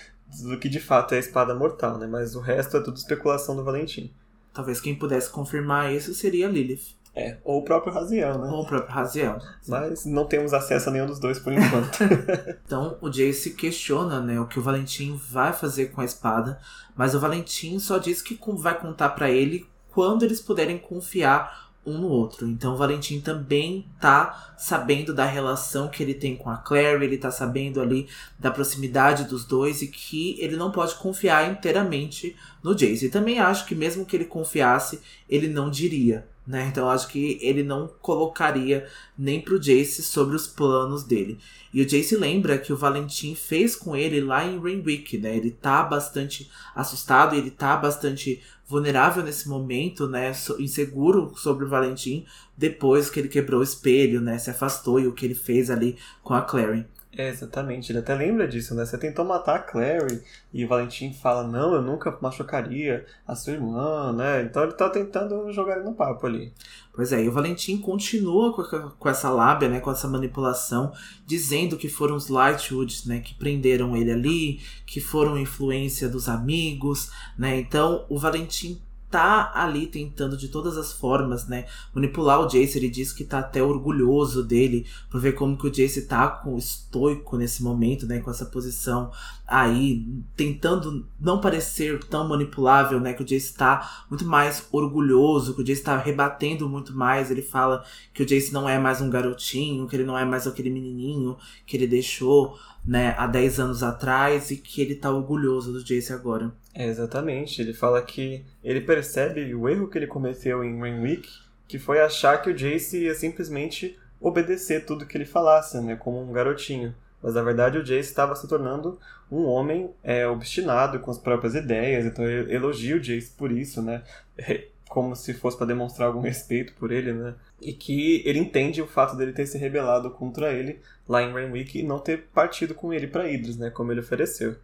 do que de fato é a espada mortal, né? Mas o resto é tudo especulação do Valentim. Talvez quem pudesse confirmar isso seria Lilith. É, ou o próprio Raziel, né? Ou o próprio Raziel. Mas não temos acesso a nenhum dos dois por enquanto. então o Jace questiona né, o que o Valentim vai fazer com a espada, mas o Valentim só diz que vai contar para ele quando eles puderem confiar um no outro. Então Valentim também tá sabendo da relação que ele tem com a Claire, ele tá sabendo ali da proximidade dos dois e que ele não pode confiar inteiramente no Jace. E também acho que mesmo que ele confiasse, ele não diria. Né? Então acho que ele não colocaria nem pro Jace sobre os planos dele. E o Jace lembra que o Valentim fez com ele lá em Rainwick, né? Ele tá bastante assustado, ele tá bastante vulnerável nesse momento, né? Inseguro sobre o Valentim, depois que ele quebrou o espelho, né? Se afastou e o que ele fez ali com a Clary. É, exatamente. Ele até lembra disso, né? Você tentou matar a Clary e o Valentim fala, não, eu nunca machucaria a sua irmã, né? Então ele tá tentando jogar ele no papo ali. Pois é, e o Valentim continua com, essa lábia, né, com essa manipulação, dizendo que foram os Lightwoods, né, que prenderam ele ali, que foram influência dos amigos, né? Então o Valentim tá ali tentando de todas as formas, né, manipular o Jace. Ele diz que tá até orgulhoso dele por ver como que o Jace tá com estoico nesse momento, né, com essa posição aí, tentando não parecer tão manipulável, né, que o Jace tá muito mais orgulhoso, que o Jace tá rebatendo muito mais. Ele fala que o Jace não é mais um garotinho, que ele não é mais aquele menininho que ele deixou, né, há 10 anos atrás e que ele tá orgulhoso do Jace agora. É, exatamente. Ele fala que ele percebe o erro que ele cometeu em Rainwick, que foi achar que o Jace ia simplesmente obedecer tudo que ele falasse, né, como um garotinho. Mas na verdade o Jace estava se tornando um homem é, obstinado com as próprias ideias, então eu elogio o Jace por isso, né? Como se fosse para demonstrar algum respeito por ele, né? E que ele entende o fato dele ter se rebelado contra ele lá em Rainwick e não ter partido com ele para Idris, né? Como ele ofereceu.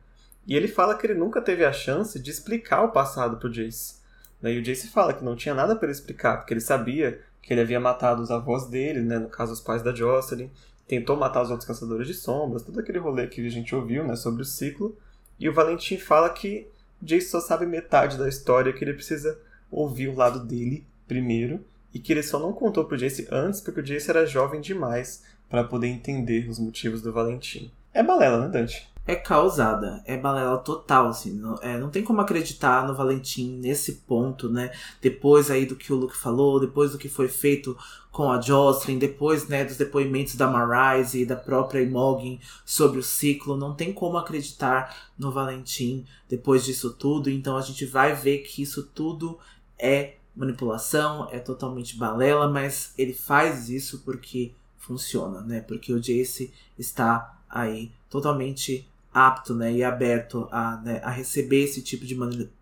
E ele fala que ele nunca teve a chance de explicar o passado pro Jace. Né? E o Jace fala que não tinha nada para explicar, porque ele sabia que ele havia matado os avós dele, né? No caso, os pais da Jocelyn tentou matar os outros caçadores de sombras, todo aquele rolê que a gente ouviu, né, sobre o ciclo. E o Valentim fala que Jace só sabe metade da história, que ele precisa ouvir o lado dele primeiro, e que ele só não contou pro Jace antes porque o Jace era jovem demais para poder entender os motivos do Valentim. É balela, né, Dante? é causada, é balela total, assim, não, é, não tem como acreditar no Valentim nesse ponto, né, depois aí do que o Luke falou, depois do que foi feito com a Jocelyn, depois, né, dos depoimentos da Marise e da própria Imogen sobre o ciclo, não tem como acreditar no Valentim depois disso tudo, então a gente vai ver que isso tudo é manipulação, é totalmente balela, mas ele faz isso porque funciona, né, porque o Jace está aí totalmente apto né, e aberto a, né, a receber esse tipo de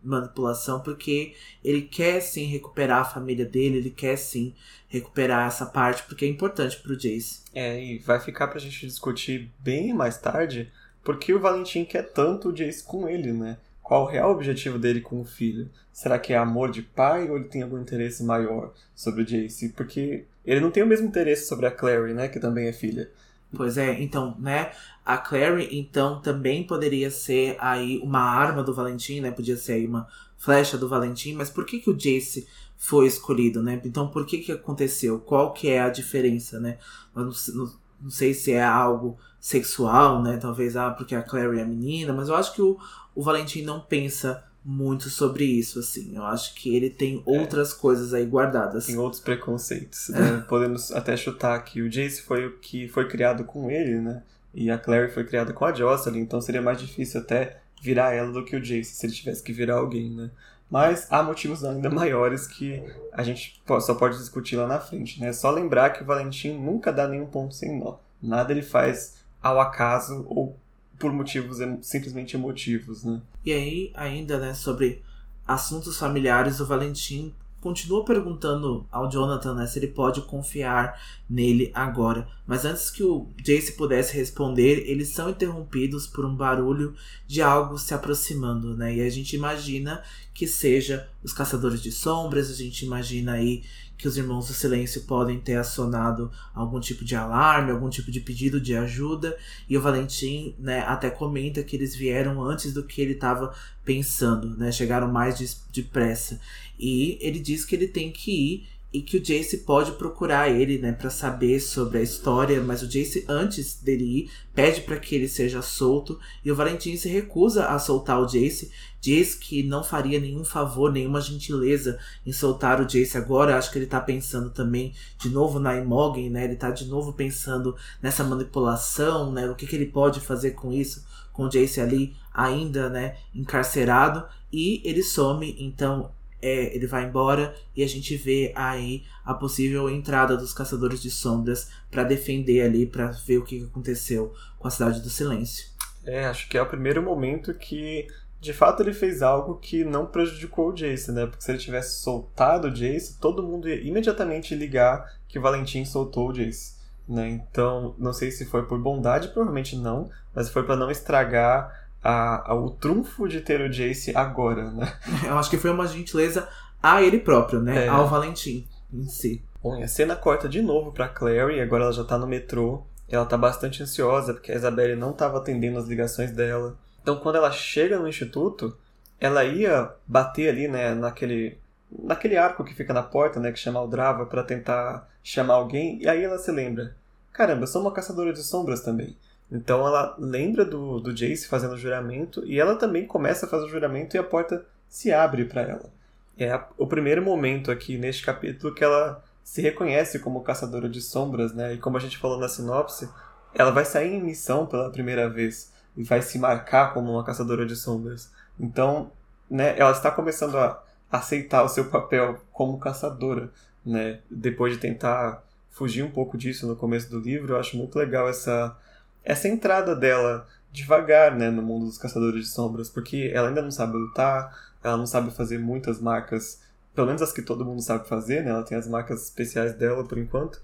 manipulação, porque ele quer sim recuperar a família dele, ele quer sim recuperar essa parte, porque é importante pro Jace. É, e vai ficar pra gente discutir bem mais tarde, porque o Valentim quer tanto o Jace com ele, né? Qual o real objetivo dele com o filho? Será que é amor de pai ou ele tem algum interesse maior sobre o Jace? Porque ele não tem o mesmo interesse sobre a Clary, né, que também é filha. Pois é, então, né? A Clary, então, também poderia ser aí uma arma do Valentim, né? Podia ser aí uma flecha do Valentim, mas por que que o Jace foi escolhido, né? Então, por que que aconteceu? Qual que é a diferença, né? Não, não, não sei se é algo sexual, né? Talvez, ah, porque a Clary é menina, mas eu acho que o, o Valentim não pensa muito sobre isso, assim. Eu acho que ele tem é. outras é. coisas aí guardadas. Tem outros preconceitos. Né? Podemos até chutar que o Jace foi o que foi criado com ele, né? E a Clary foi criada com a Jocelyn, então seria mais difícil até virar ela do que o Jace, se ele tivesse que virar alguém, né? Mas há motivos ainda maiores que a gente só pode discutir lá na frente, né? Só lembrar que o Valentim nunca dá nenhum ponto sem nó. Nada ele faz ao acaso ou por motivos simplesmente emotivos, né? E aí, ainda, né, sobre assuntos familiares, o Valentim continua perguntando ao Jonathan né, se ele pode confiar nele agora. Mas antes que o Jace pudesse responder, eles são interrompidos por um barulho de algo se aproximando, né? E a gente imagina que seja os caçadores de sombras, a gente imagina aí que os irmãos do silêncio podem ter acionado algum tipo de alarme, algum tipo de pedido de ajuda, e o Valentim, né, até comenta que eles vieram antes do que ele estava pensando, né, chegaram mais depressa. E ele diz que ele tem que ir e que o Jace pode procurar ele, né, para saber sobre a história, mas o Jace antes dele ir pede para que ele seja solto e o Valentim se recusa a soltar o Jace, diz que não faria nenhum favor, nenhuma gentileza em soltar o Jace agora. Acho que ele tá pensando também de novo na Imogen, né? Ele tá de novo pensando nessa manipulação, né? O que, que ele pode fazer com isso, com o Jace ali ainda, né, encarcerado e ele some, então é, ele vai embora e a gente vê aí a possível entrada dos caçadores de sombras para defender ali, para ver o que aconteceu com a cidade do silêncio. É, acho que é o primeiro momento que de fato ele fez algo que não prejudicou o Jace, né? Porque se ele tivesse soltado o Jace, todo mundo ia imediatamente ligar que o Valentim soltou o Jace. Né? Então, não sei se foi por bondade, provavelmente não, mas foi para não estragar a, a, o trunfo de ter o Jace agora, né? Eu acho que foi uma gentileza a ele próprio, né? É. Ao Valentim em si. Bom, e a cena corta de novo pra Clary, agora ela já tá no metrô. Ela tá bastante ansiosa porque a Isabelle não tava atendendo as ligações dela. Então, quando ela chega no instituto, ela ia bater ali, né, naquele naquele arco que fica na porta, né, que chama o Drava para tentar chamar alguém, e aí ela se lembra: "Caramba, eu sou uma caçadora de sombras também". Então ela lembra do, do Jace fazendo o juramento e ela também começa a fazer o juramento e a porta se abre para ela. É a, o primeiro momento aqui neste capítulo que ela se reconhece como caçadora de sombras, né? E como a gente falou na sinopse, ela vai sair em missão pela primeira vez e vai se marcar como uma caçadora de sombras. Então, né, ela está começando a aceitar o seu papel como caçadora, né? Depois de tentar fugir um pouco disso no começo do livro. Eu acho muito legal essa, essa entrada dela devagar, né, no mundo dos caçadores de sombras, porque ela ainda não sabe lutar, ela não sabe fazer muitas marcas, pelo menos as que todo mundo sabe fazer, né? Ela tem as marcas especiais dela por enquanto.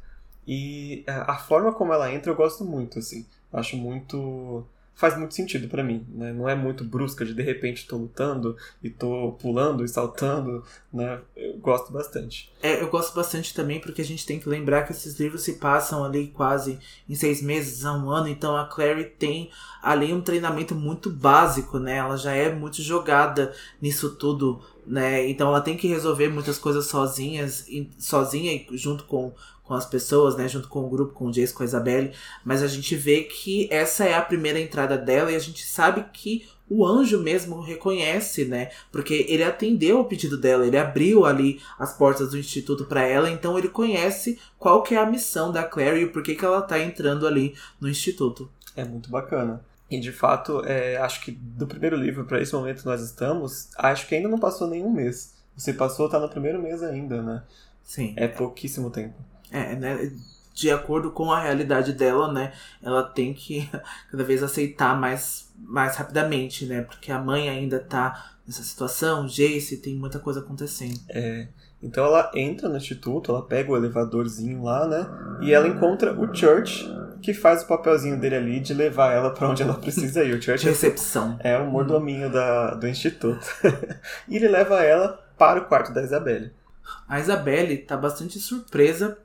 E a forma como ela entra eu gosto muito, assim. Acho muito faz muito sentido para mim, né? Não é muito brusca de de repente tô lutando e tô pulando e saltando, né? Gosto bastante. É, eu gosto bastante também porque a gente tem que lembrar que esses livros se passam ali quase em seis meses a um ano, então a Clary tem ali um treinamento muito básico, né? Ela já é muito jogada nisso tudo, né? Então ela tem que resolver muitas coisas sozinhas, sozinha e junto com com as pessoas, né, junto com o grupo, com o Jace, com a Isabelle, mas a gente vê que essa é a primeira entrada dela e a gente sabe que o anjo mesmo reconhece, né? Porque ele atendeu o pedido dela, ele abriu ali as portas do instituto para ela, então ele conhece qual que é a missão da Clary e por que, que ela tá entrando ali no instituto. É muito bacana. E de fato, é, acho que do primeiro livro para esse momento nós estamos, acho que ainda não passou nenhum mês. Você passou, tá no primeiro mês ainda, né? Sim. É pouquíssimo tempo. É, né? De acordo com a realidade dela, né? Ela tem que cada vez aceitar mais, mais rapidamente, né? Porque a mãe ainda tá nessa situação, Jace, tem muita coisa acontecendo. É. Então ela entra no instituto, ela pega o elevadorzinho lá, né? E ela encontra o Church, que faz o papelzinho dele ali de levar ela para onde ela precisa ir. O Church é recepção. É, o mordominho da, do instituto. e ele leva ela para o quarto da Isabelle. A Isabelle tá bastante surpresa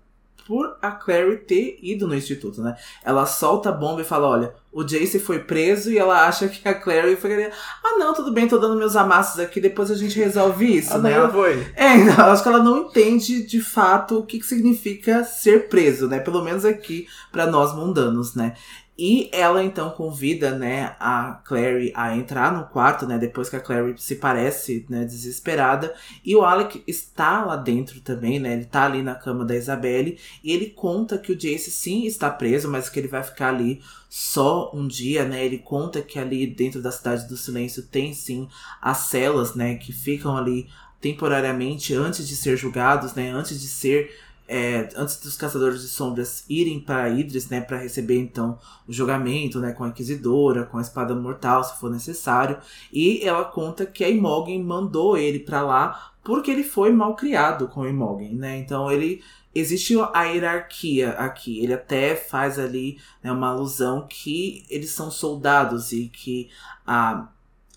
por a Clary ter ido no instituto, né? Ela solta a bomba e fala: olha, o Jace foi preso e ela acha que a Clary foi. Ah, não, tudo bem, tô dando meus amassos aqui, depois a gente resolve isso, ah, né? Não, foi. É, então, acho que ela não entende de fato o que, que significa ser preso, né? Pelo menos aqui para nós mundanos, né? E ela então convida, né, a Clary a entrar no quarto, né, depois que a Clary se parece, né, desesperada. E o Alec está lá dentro também, né, ele tá ali na cama da Isabelle. E ele conta que o Jace sim está preso, mas que ele vai ficar ali só um dia, né. Ele conta que ali dentro da Cidade do Silêncio tem sim as celas, né, que ficam ali temporariamente antes de ser julgados, né, antes de ser é, antes dos caçadores de sombras irem para Idris, né, para receber então o julgamento, né, com a inquisidora, com a espada mortal, se for necessário. E ela conta que a Imogen mandou ele para lá porque ele foi mal criado com a Imogen, né? Então ele existe a hierarquia aqui. Ele até faz ali né, uma alusão que eles são soldados e que a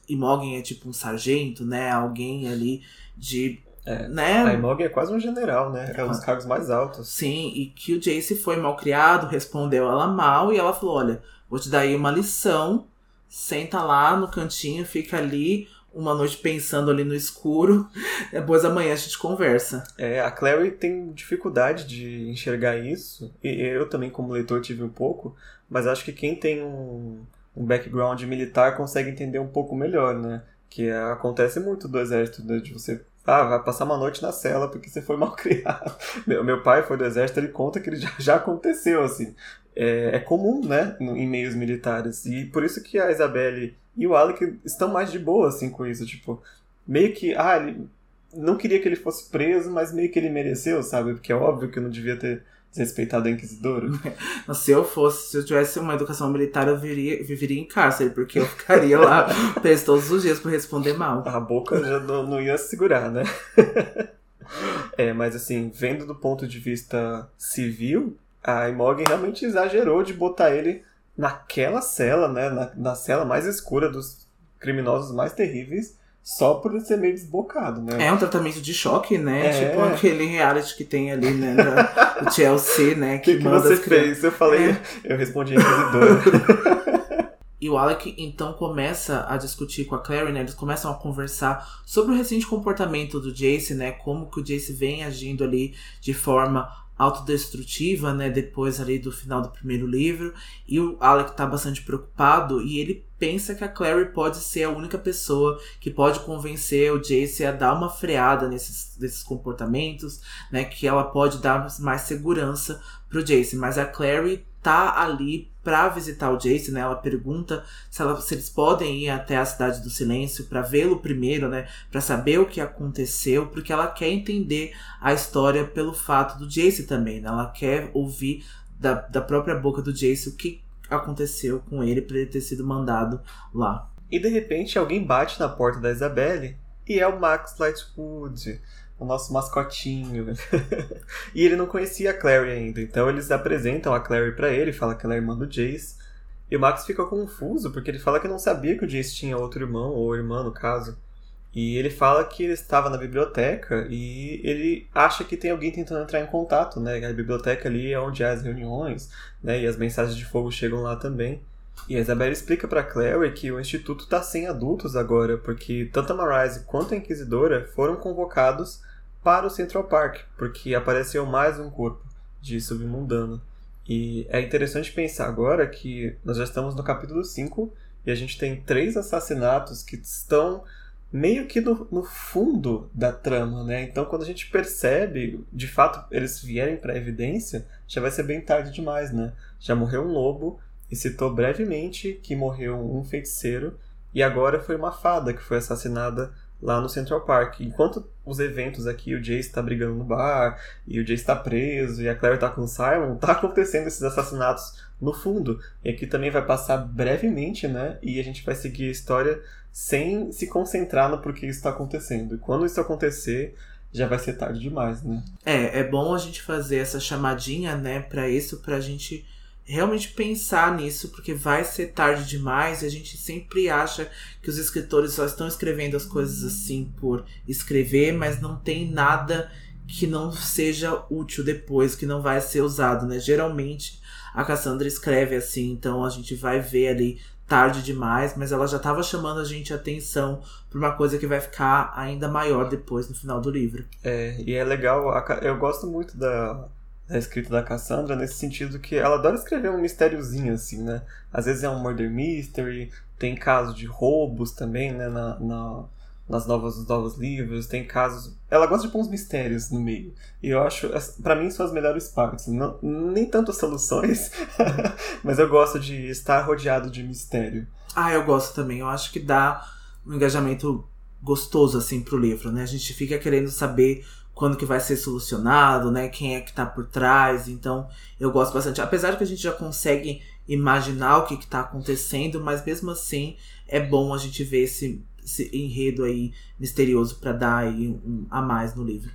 Imogen é tipo um sargento, né? Alguém ali de é, né? A Imog é quase um general, né? É um dos cargos mais altos. Sim, e que o Jace foi mal criado, respondeu ela mal e ela falou: Olha, vou te dar aí uma lição, senta lá no cantinho, fica ali uma noite pensando ali no escuro, depois amanhã a gente conversa. É, a Clary tem dificuldade de enxergar isso, e eu também, como leitor, tive um pouco, mas acho que quem tem um, um background militar consegue entender um pouco melhor, né? Que acontece muito do exército, né? de você ah, vai passar uma noite na cela porque você foi mal criado. Meu, meu pai foi do exército, ele conta que ele já, já aconteceu, assim. É, é comum, né, em meios militares. E por isso que a Isabelle e o Alec estão mais de boa, assim, com isso. Tipo, meio que, ah, ele não queria que ele fosse preso, mas meio que ele mereceu, sabe? Porque é óbvio que não devia ter desrespeitado a inquisidora. se eu fosse, se eu tivesse uma educação militar, eu viria, viveria em cárcere, porque eu ficaria lá preso todos os dias por responder mal. A boca já não, não ia segurar, né? é, mas assim, vendo do ponto de vista civil, a Imogen realmente exagerou de botar ele naquela cela, né? Na, na cela mais escura dos criminosos mais terríveis só por ser meio desbocado, né? É um tratamento de choque, né? É. Tipo aquele reality que tem ali, né? O Chelsea, né? Que, que, que você fez? Eu falei, é. eu respondi inquisidora. e o Alec então começa a discutir com a Clary, né? Eles começam a conversar sobre o recente comportamento do Jace, né? Como que o Jace vem agindo ali de forma autodestrutiva, né? Depois ali do final do primeiro livro. E o Alec tá bastante preocupado e ele pensa que a Clary pode ser a única pessoa que pode convencer o Jace a dar uma freada nesses, nesses comportamentos, né? Que ela pode dar mais segurança pro Jace. Mas a Clary tá ali para visitar o Jace, né? Ela pergunta se, ela, se eles podem ir até a Cidade do Silêncio para vê-lo primeiro, né? Para saber o que aconteceu, porque ela quer entender a história pelo fato do Jace também, né? Ela quer ouvir da, da própria boca do Jace o que aconteceu com ele para ele ter sido mandado lá. E de repente alguém bate na porta da Isabelle e é o Max Lightwood o nosso mascotinho. e ele não conhecia a Clary ainda, então eles apresentam a Clary para ele, fala que ela é irmã do Jace. E o Max fica confuso porque ele fala que não sabia que o Jace tinha outro irmão, ou irmã no caso. E ele fala que ele estava na biblioteca e ele acha que tem alguém tentando entrar em contato, né? A biblioteca ali é onde há as reuniões, né? E as mensagens de fogo chegam lá também. E a Isabelle explica para Clary que o instituto está sem adultos agora, porque tanto a Marise quanto a Inquisidora foram convocados para o Central Park, porque apareceu mais um corpo de submundano. E é interessante pensar agora que nós já estamos no capítulo 5 e a gente tem três assassinatos que estão meio que no, no fundo da trama, né? Então quando a gente percebe, de fato, eles vierem para evidência, já vai ser bem tarde demais, né? Já morreu um lobo e citou brevemente que morreu um feiticeiro e agora foi uma fada que foi assassinada lá no Central Park. Enquanto os eventos aqui, o Jace está brigando no bar, e o Jace está preso, e a Claire está com o Simon, tá acontecendo esses assassinatos no fundo. E aqui também vai passar brevemente, né? E a gente vai seguir a história sem se concentrar no porquê isso está acontecendo. E quando isso acontecer, já vai ser tarde demais, né? É, é bom a gente fazer essa chamadinha, né, para isso, pra gente realmente pensar nisso, porque vai ser tarde demais e a gente sempre acha que os escritores só estão escrevendo as coisas assim por escrever, mas não tem nada que não seja útil depois, que não vai ser usado, né? Geralmente a Cassandra escreve assim, então a gente vai ver ali tarde demais, mas ela já estava chamando a gente a atenção para uma coisa que vai ficar ainda maior depois no final do livro. É, e é legal, eu gosto muito da a escrita da Cassandra nesse sentido que ela adora escrever um mistériozinho, assim, né? Às vezes é um murder mystery, tem casos de roubos também, né? Na, na, nas novas, nos novos livros, tem casos... Ela gosta de pôr uns mistérios no meio. E eu acho, para mim, são as melhores partes. Não, nem tanto as soluções, mas eu gosto de estar rodeado de mistério. Ah, eu gosto também. Eu acho que dá um engajamento gostoso, assim, pro livro, né? A gente fica querendo saber quando que vai ser solucionado, né? Quem é que tá por trás. Então, eu gosto bastante. Apesar de que a gente já consegue imaginar o que, que tá acontecendo, mas mesmo assim é bom a gente ver esse, esse enredo aí misterioso para dar aí um, a mais no livro.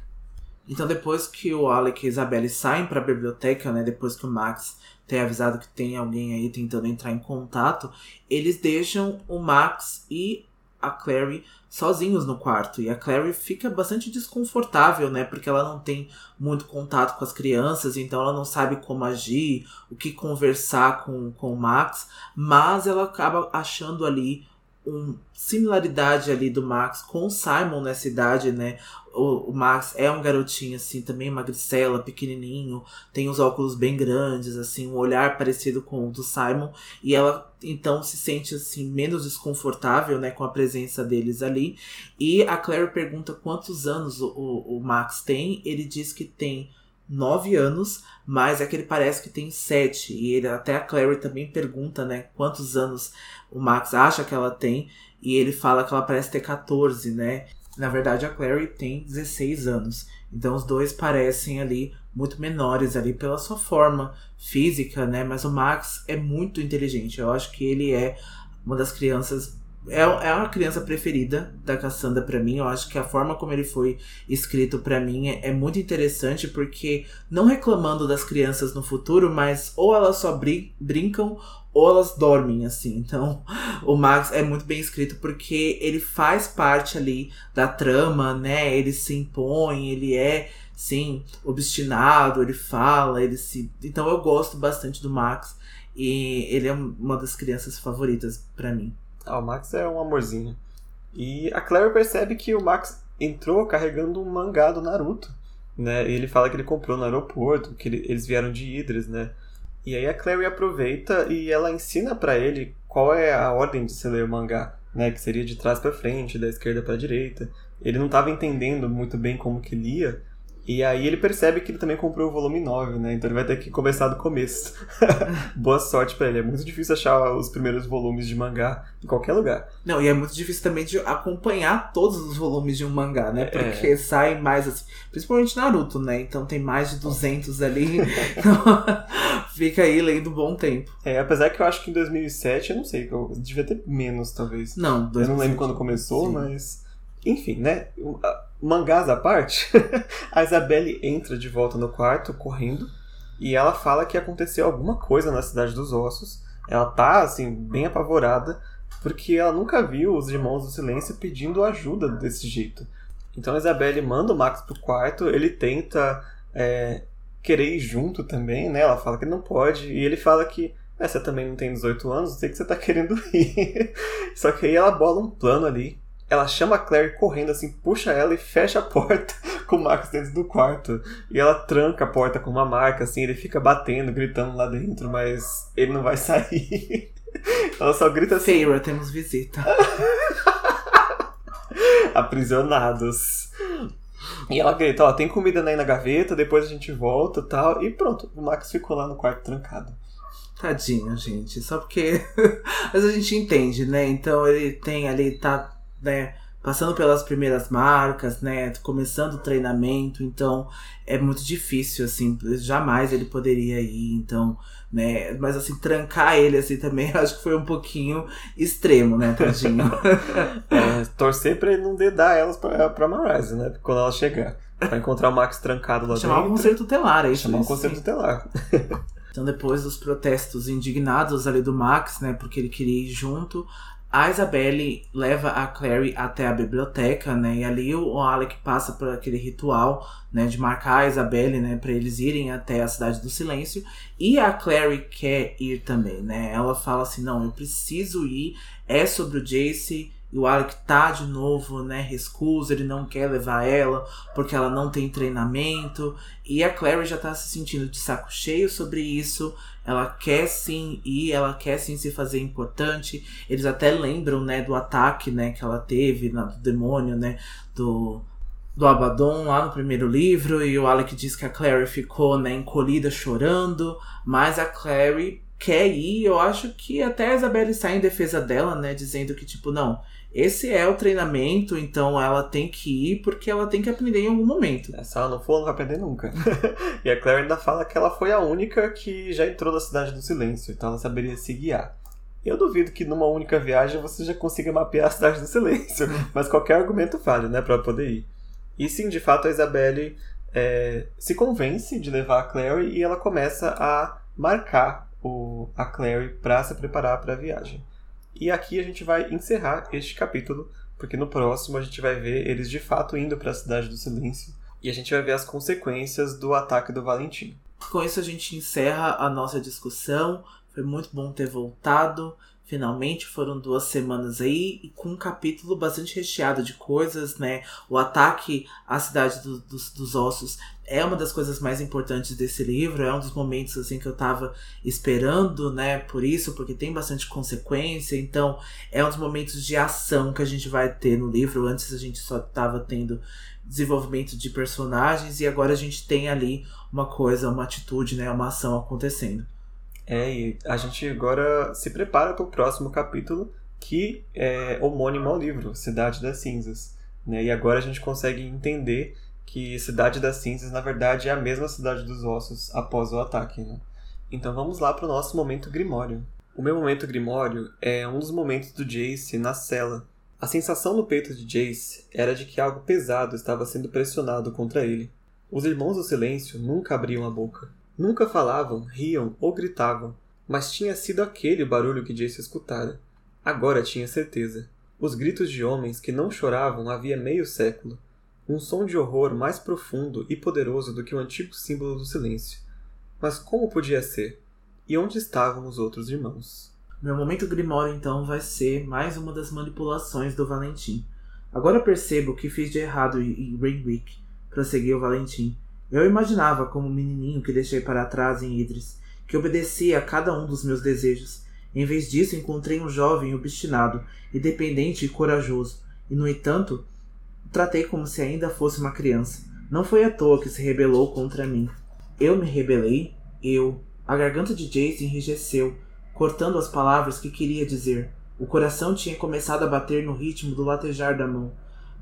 Então, depois que o Alec e a Isabelle saem para a biblioteca, né? Depois que o Max tem avisado que tem alguém aí tentando entrar em contato, eles deixam o Max e a Clary sozinhos no quarto. E a Clary fica bastante desconfortável, né? Porque ela não tem muito contato com as crianças, então ela não sabe como agir, o que conversar com, com o Max. Mas ela acaba achando ali uma similaridade ali do Max com o Simon nessa idade, né? O, o, Max é um garotinho, assim, também magricela, pequenininho, tem os óculos bem grandes, assim, um olhar parecido com o do Simon. E ela, então, se sente, assim, menos desconfortável, né, com a presença deles ali. E a Claire pergunta quantos anos o, o, Max tem. Ele diz que tem nove anos, mas é que ele parece que tem sete. E ele, até a Clary também pergunta, né, quantos anos o Max acha que ela tem. E ele fala que ela parece ter 14, né? Na verdade, a Clary tem 16 anos. Então os dois parecem ali muito menores ali pela sua forma física, né? Mas o Max é muito inteligente. Eu acho que ele é uma das crianças é, é uma criança preferida da Cassandra para mim. Eu acho que a forma como ele foi escrito para mim é, é, muito interessante porque não reclamando das crianças no futuro, mas ou elas só brin brincam ou elas dormem assim. Então, o Max é muito bem escrito porque ele faz parte ali da trama, né? Ele se impõe, ele é sim obstinado, ele fala, ele se Então eu gosto bastante do Max e ele é uma das crianças favoritas para mim. Ah, o Max é um amorzinho. E a Claire percebe que o Max entrou carregando um mangá do Naruto. Né? E ele fala que ele comprou no aeroporto, que ele, eles vieram de Idris, né? E aí a Clary aproveita e ela ensina para ele qual é a ordem de se ler o mangá, né? Que seria de trás para frente, da esquerda para direita. Ele não estava entendendo muito bem como que lia, e aí ele percebe que ele também comprou o volume 9, né? Então ele vai ter que começar do começo. Boa sorte para ele. É muito difícil achar os primeiros volumes de mangá em qualquer lugar. Não, e é muito difícil também de acompanhar todos os volumes de um mangá, né? Porque é. sai mais assim, principalmente Naruto, né? Então tem mais de 200 ali. então fica aí lendo um bom tempo. É, apesar que eu acho que em 2007, eu não sei, eu devia ter menos talvez. Não, 2007, eu não lembro quando começou, sim. mas enfim, né? Mangás à parte, a Isabelle entra de volta no quarto, correndo, e ela fala que aconteceu alguma coisa na Cidade dos Ossos. Ela tá, assim, bem apavorada, porque ela nunca viu os Irmãos do Silêncio pedindo ajuda desse jeito. Então a Isabelle manda o Max pro quarto, ele tenta é, querer ir junto também, né? Ela fala que não pode, e ele fala que é, você também não tem 18 anos, sei que você tá querendo ir. Só que aí ela bola um plano ali ela chama a Claire correndo assim, puxa ela e fecha a porta com o Max dentro do quarto. E ela tranca a porta com uma marca, assim, ele fica batendo, gritando lá dentro, mas ele não vai sair. ela só grita assim. Feira, temos visita. Aprisionados. E ela grita, ó, tem comida aí na gaveta, depois a gente volta tal. E pronto, o Max ficou lá no quarto trancado. Tadinho, gente. Só porque. Mas a gente entende, né? Então ele tem ali, tá né, passando pelas primeiras marcas, né, começando o treinamento, então é muito difícil, assim, jamais ele poderia ir, então, né, mas assim, trancar ele assim também, acho que foi um pouquinho extremo, né, tadinho. é, torcer pra ele não dedar elas pra, pra Marise, né, quando ela chegar. Pra encontrar o Max trancado lá Chamar dentro. um conselho tutelar, é isso. Chamar um conselho tutelar. Então, depois dos protestos indignados ali do Max, né, porque ele queria ir junto, a Isabelle leva a Clary até a biblioteca, né? E ali o Alec passa por aquele ritual, né? De marcar a Isabelle, né? Para eles irem até a Cidade do Silêncio. E a Clary quer ir também, né? Ela fala assim, não, eu preciso ir. É sobre o Jace e o Alec tá de novo, né, rescusa, ele não quer levar ela porque ela não tem treinamento. E a Clary já tá se sentindo de saco cheio sobre isso. Ela quer sim ir, ela quer sim se fazer importante. Eles até lembram, né, do ataque, né, que ela teve, na, do demônio, né, do do Abaddon lá no primeiro livro e o Alec diz que a Clary ficou, né, encolhida chorando, mas a Clary quer ir, eu acho que até a Isabelle sai em defesa dela, né, dizendo que tipo, não, esse é o treinamento, então ela tem que ir porque ela tem que aprender em algum momento. É, se ela não for, ela não vai aprender nunca. e a Claire ainda fala que ela foi a única que já entrou na Cidade do Silêncio, então ela saberia se guiar. Eu duvido que numa única viagem você já consiga mapear a Cidade do Silêncio, mas qualquer argumento vale, né, para poder ir. E sim, de fato, a Isabelle é, se convence de levar a Clary e ela começa a marcar o, a Clary para se preparar para a viagem. E aqui a gente vai encerrar este capítulo, porque no próximo a gente vai ver eles de fato indo para a Cidade do Silêncio e a gente vai ver as consequências do ataque do Valentim. Com isso a gente encerra a nossa discussão. Foi muito bom ter voltado. Finalmente foram duas semanas aí e com um capítulo bastante recheado de coisas, né? O ataque à cidade do, dos, dos ossos é uma das coisas mais importantes desse livro, é um dos momentos assim que eu tava esperando, né? Por isso, porque tem bastante consequência, então é um dos momentos de ação que a gente vai ter no livro. Antes a gente só tava tendo desenvolvimento de personagens e agora a gente tem ali uma coisa, uma atitude, né? Uma ação acontecendo. É, e a gente agora se prepara para o próximo capítulo, que é homônimo ao livro, Cidade das Cinzas. Né? E agora a gente consegue entender que Cidade das Cinzas, na verdade, é a mesma Cidade dos Ossos após o ataque. Né? Então vamos lá para o nosso momento Grimório. O meu momento Grimório é um dos momentos do Jace na cela. A sensação no peito de Jace era de que algo pesado estava sendo pressionado contra ele. Os Irmãos do Silêncio nunca abriam a boca. Nunca falavam, riam ou gritavam, mas tinha sido aquele o barulho que Jace escutara. Agora tinha certeza. Os gritos de homens que não choravam havia meio século. Um som de horror mais profundo e poderoso do que o antigo símbolo do silêncio. Mas como podia ser? E onde estavam os outros irmãos? Meu momento Grimório, então, vai ser mais uma das manipulações do Valentim. Agora percebo o que fiz de errado em Rainwick, prosseguiu Valentim. Eu imaginava como um menininho que deixei para trás em Idris, que obedecia a cada um dos meus desejos. Em vez disso, encontrei um jovem obstinado, independente e corajoso, e no entanto, o tratei como se ainda fosse uma criança. Não foi à toa que se rebelou contra mim. Eu me rebelei, eu. A garganta de Jace enrijeceu, cortando as palavras que queria dizer. O coração tinha começado a bater no ritmo do latejar da mão.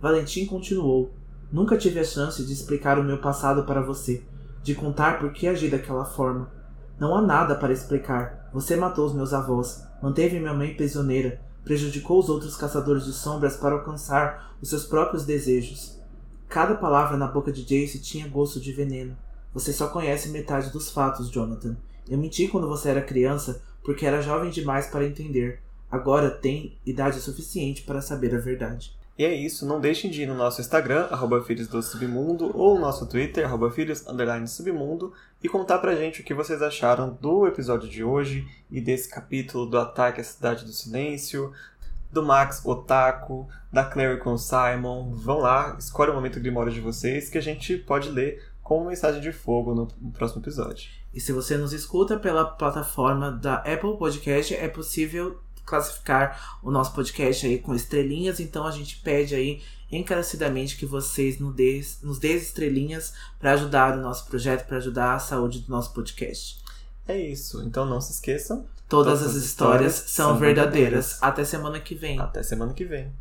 Valentim continuou. Nunca tive a chance de explicar o meu passado para você, de contar por que agi daquela forma. Não há nada para explicar. Você matou os meus avós, manteve minha mãe prisioneira, prejudicou os outros caçadores de sombras para alcançar os seus próprios desejos. Cada palavra na boca de Jace tinha gosto de veneno. Você só conhece metade dos fatos, Jonathan. Eu menti quando você era criança porque era jovem demais para entender. Agora tem idade suficiente para saber a verdade. E é isso, não deixem de ir no nosso Instagram, arroba Filhos do Submundo, ou no nosso Twitter, arroba Filhos underline Submundo, e contar pra gente o que vocês acharam do episódio de hoje e desse capítulo do ataque à Cidade do Silêncio, do Max Otaku, da Clary com Simon. Vão lá, escolhe o momento grimório de vocês que a gente pode ler como mensagem de fogo no próximo episódio. E se você nos escuta pela plataforma da Apple Podcast, é possível classificar o nosso podcast aí com estrelinhas, então a gente pede aí encarecidamente que vocês nos dê, nos dê estrelinhas para ajudar o nosso projeto, para ajudar a saúde do nosso podcast. É isso, então não se esqueçam. Todas, todas as histórias, histórias são verdadeiras. verdadeiras. Até semana que vem. Até semana que vem.